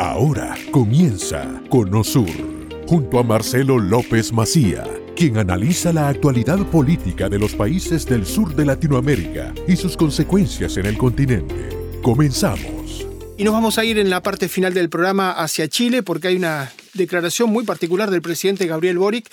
Ahora comienza Conosur, junto a Marcelo López Macía, quien analiza la actualidad política de los países del sur de Latinoamérica y sus consecuencias en el continente. Comenzamos. Y nos vamos a ir en la parte final del programa hacia Chile porque hay una declaración muy particular del presidente Gabriel Boric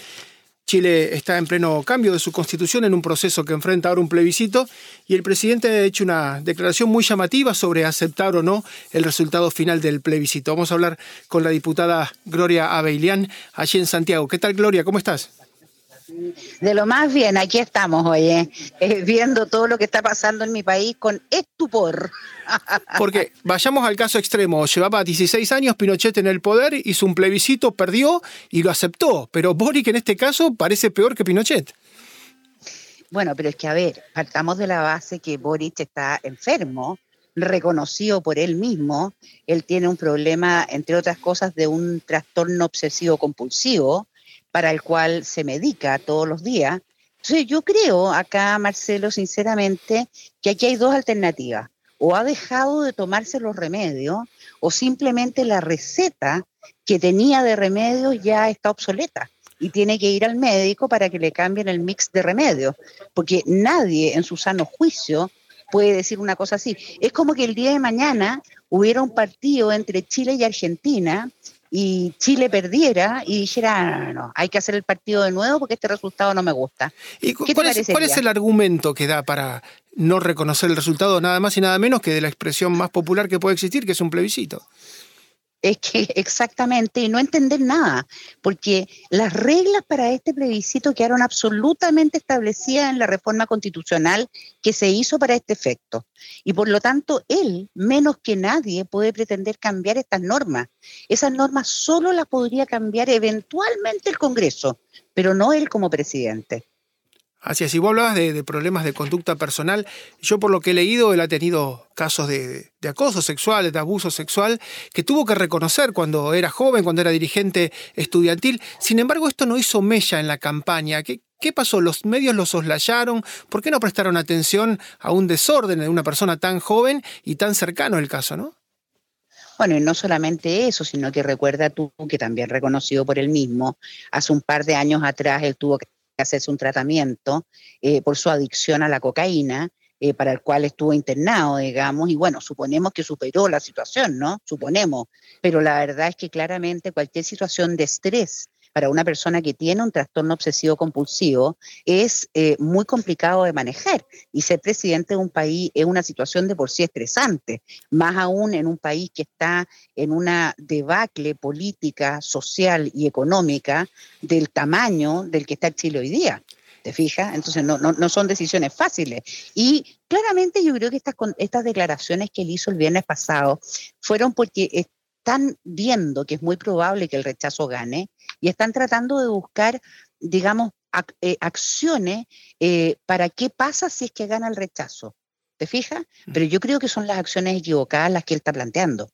Chile está en pleno cambio de su constitución en un proceso que enfrenta ahora un plebiscito y el presidente ha hecho una declaración muy llamativa sobre aceptar o no el resultado final del plebiscito. Vamos a hablar con la diputada Gloria Abeilian allí en Santiago. ¿Qué tal Gloria? ¿Cómo estás? De lo más bien, aquí estamos, oye, eh, viendo todo lo que está pasando en mi país con estupor. Porque vayamos al caso extremo, llevaba 16 años Pinochet en el poder, hizo un plebiscito, perdió y lo aceptó, pero Boric en este caso parece peor que Pinochet. Bueno, pero es que a ver, partamos de la base que Boric está enfermo, reconocido por él mismo, él tiene un problema, entre otras cosas, de un trastorno obsesivo compulsivo, para el cual se medica todos los días. Entonces yo creo acá, Marcelo, sinceramente, que aquí hay dos alternativas. O ha dejado de tomarse los remedios o simplemente la receta que tenía de remedios ya está obsoleta y tiene que ir al médico para que le cambien el mix de remedios, porque nadie en su sano juicio puede decir una cosa así. Es como que el día de mañana hubiera un partido entre Chile y Argentina y Chile perdiera y dijera, no, no, no, hay que hacer el partido de nuevo porque este resultado no me gusta. ¿Y cuál, es, cuál es el argumento que da para no reconocer el resultado nada más y nada menos que de la expresión más popular que puede existir, que es un plebiscito? Es que exactamente, y no entender nada, porque las reglas para este plebiscito quedaron absolutamente establecidas en la reforma constitucional que se hizo para este efecto. Y por lo tanto, él, menos que nadie, puede pretender cambiar estas normas. Esas normas solo las podría cambiar eventualmente el Congreso, pero no él como presidente. Así es, y vos hablabas de, problemas de conducta personal. Yo por lo que he leído, él ha tenido casos de, acoso sexual, de abuso sexual, que tuvo que reconocer cuando era joven, cuando era dirigente estudiantil. Sin embargo, esto no hizo mella en la campaña. ¿Qué, pasó? ¿Los medios lo soslayaron? ¿Por qué no prestaron atención a un desorden de una persona tan joven y tan cercano al caso, no? Bueno, y no solamente eso, sino que recuerda tú que también reconocido por él mismo, hace un par de años atrás él tuvo que hacerse un tratamiento eh, por su adicción a la cocaína, eh, para el cual estuvo internado, digamos, y bueno, suponemos que superó la situación, ¿no? Suponemos, pero la verdad es que claramente cualquier situación de estrés para una persona que tiene un trastorno obsesivo compulsivo es eh, muy complicado de manejar y ser presidente de un país es una situación de por sí estresante, más aún en un país que está en una debacle política, social y económica del tamaño del que está Chile hoy día. ¿Te fijas? Entonces no, no, no, son decisiones fáciles. Y claramente yo creo que estas, estas declaraciones que él hizo el viernes pasado fueron porque están viendo que es muy probable que el rechazo gane y están tratando de buscar, digamos, eh, acciones eh, para qué pasa si es que gana el rechazo. ¿Te fijas? Mm. Pero yo creo que son las acciones equivocadas las que él está planteando.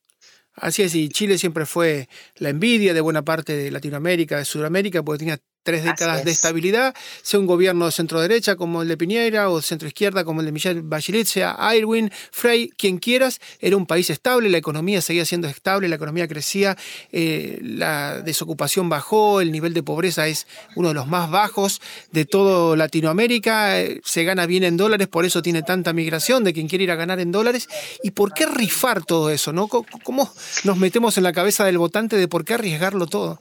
Así es, y Chile siempre fue la envidia de buena parte de Latinoamérica, de Sudamérica, porque tenía tres décadas de estabilidad, sea un gobierno de centro derecha como el de Piñera o de centro izquierda como el de Michelle Bachelet, sea Aylwin, Frey, quien quieras, era un país estable, la economía seguía siendo estable, la economía crecía, eh, la desocupación bajó, el nivel de pobreza es uno de los más bajos de todo Latinoamérica, eh, se gana bien en dólares, por eso tiene tanta migración de quien quiere ir a ganar en dólares. ¿Y por qué rifar todo eso? ¿no? ¿Cómo nos metemos en la cabeza del votante de por qué arriesgarlo todo?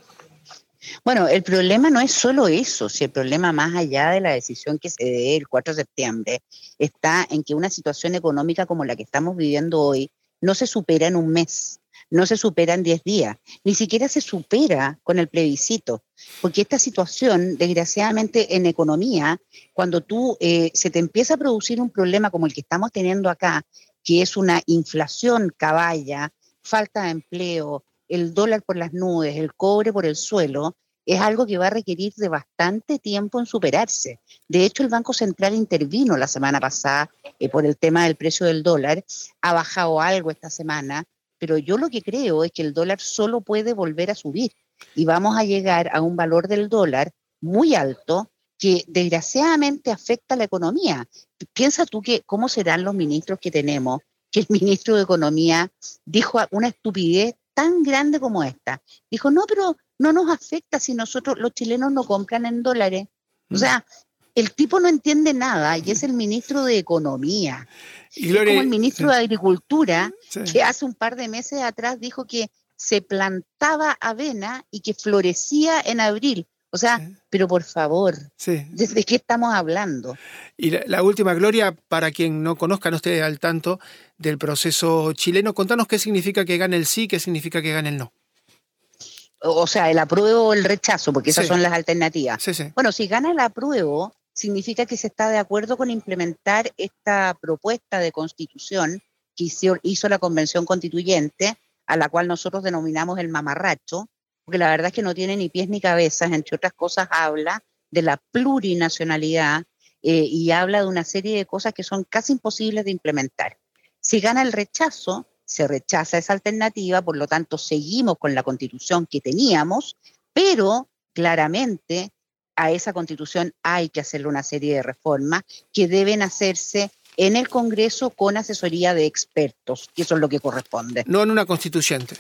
Bueno, el problema no es solo eso, si el problema más allá de la decisión que se dé el 4 de septiembre está en que una situación económica como la que estamos viviendo hoy no se supera en un mes, no se supera en 10 días, ni siquiera se supera con el plebiscito, porque esta situación, desgraciadamente en economía, cuando tú eh, se te empieza a producir un problema como el que estamos teniendo acá, que es una inflación caballa, falta de empleo, el dólar por las nubes, el cobre por el suelo, es algo que va a requerir de bastante tiempo en superarse. De hecho, el Banco Central intervino la semana pasada eh, por el tema del precio del dólar, ha bajado algo esta semana, pero yo lo que creo es que el dólar solo puede volver a subir y vamos a llegar a un valor del dólar muy alto que desgraciadamente afecta a la economía. Piensa tú que cómo serán los ministros que tenemos, que el ministro de Economía dijo una estupidez tan grande como esta. Dijo, no, pero no nos afecta si nosotros, los chilenos no compran en dólares. O mm. sea, el tipo no entiende nada y es el ministro de Economía. Y como el ministro de Agricultura, que hace un par de meses atrás dijo que se plantaba avena y que florecía en abril. O sea, pero por favor, ¿de qué estamos hablando? Y la, última, Gloria, para quien no conozca, no esté al tanto del proceso chileno, contanos qué significa que gane el sí, qué significa que gane el no. O sea, el apruebo o el rechazo, porque esas son las alternativas. Bueno, si gana el apruebo, significa que se está de acuerdo con implementar esta propuesta de constitución que hizo la Convención Constituyente, a la cual nosotros denominamos el mamarracho, porque la verdad es que no tiene ni pies ni cabezas, entre otras cosas habla de la plurinacionalidad eh, y habla de una serie de cosas que son casi imposibles de implementar. Si gana el rechazo, se rechaza esa alternativa, por lo tanto seguimos con la constitución que teníamos, pero claramente a esa constitución hay que hacerle una serie de reformas que deben hacerse en el Congreso con asesoría de expertos, que eso es lo que corresponde. No en una constituyente.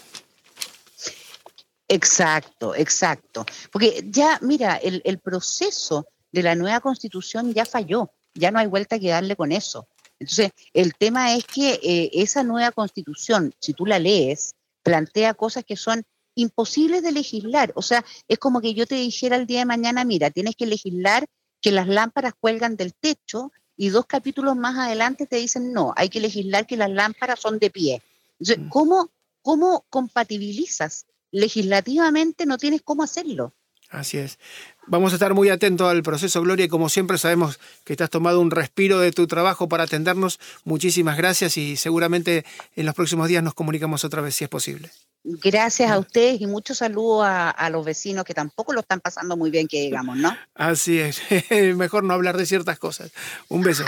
Exacto, exacto. Porque ya, mira, el, proceso de la nueva constitución ya falló, ya no hay vuelta que darle con eso. Entonces, el tema es que eh, esa nueva constitución, si tú la lees, plantea cosas que son imposibles de legislar. O sea, es como que yo te dijera el día de mañana, mira, tienes que legislar que las lámparas cuelgan del techo y dos capítulos más adelante te dicen, no, hay que legislar que las lámparas son de pie. Entonces, mm. ¿cómo, cómo compatibilizas legislativamente no tienes cómo hacerlo. Así es. Vamos a estar muy atentos al proceso, Gloria, y como siempre sabemos que te has tomado un respiro de tu trabajo para atendernos. Muchísimas gracias y seguramente en los próximos días nos comunicamos otra vez si es posible. Gracias a ustedes y mucho saludo a, los vecinos que tampoco lo están pasando muy bien, que digamos, ¿no? Así es. Mejor no hablar de ciertas cosas. Un beso.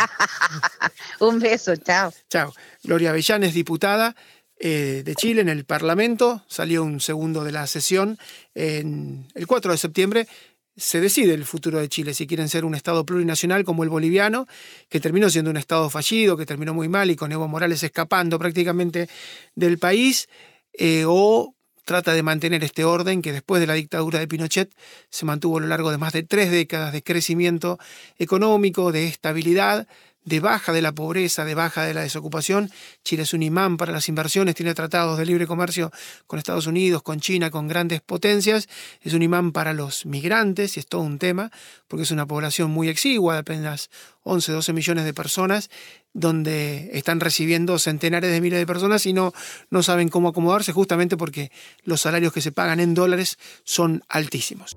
un beso, chao. Chao. Gloria Avellán es diputada eh, de Chile en el Parlamento, salió un segundo de la sesión. En el 4 de septiembre se decide el futuro de Chile, si quieren ser un Estado plurinacional como el boliviano, que terminó siendo un Estado fallido, que terminó muy mal y con Evo Morales escapando prácticamente del país, eh, o trata de mantener este orden que después de la dictadura de Pinochet se mantuvo a lo largo de más de tres décadas de crecimiento económico, de estabilidad, de baja de la pobreza, de baja de la desocupación. Chile es un imán para las inversiones, tiene tratados de libre comercio con Estados Unidos, con China, con grandes potencias. Es un imán para los migrantes y es todo un tema, porque es una población muy exigua, de apenas 11, 12 millones de personas, donde están recibiendo centenares de miles de personas y no, no saben cómo acomodarse justamente porque los salarios que se pagan en dólares son altísimos.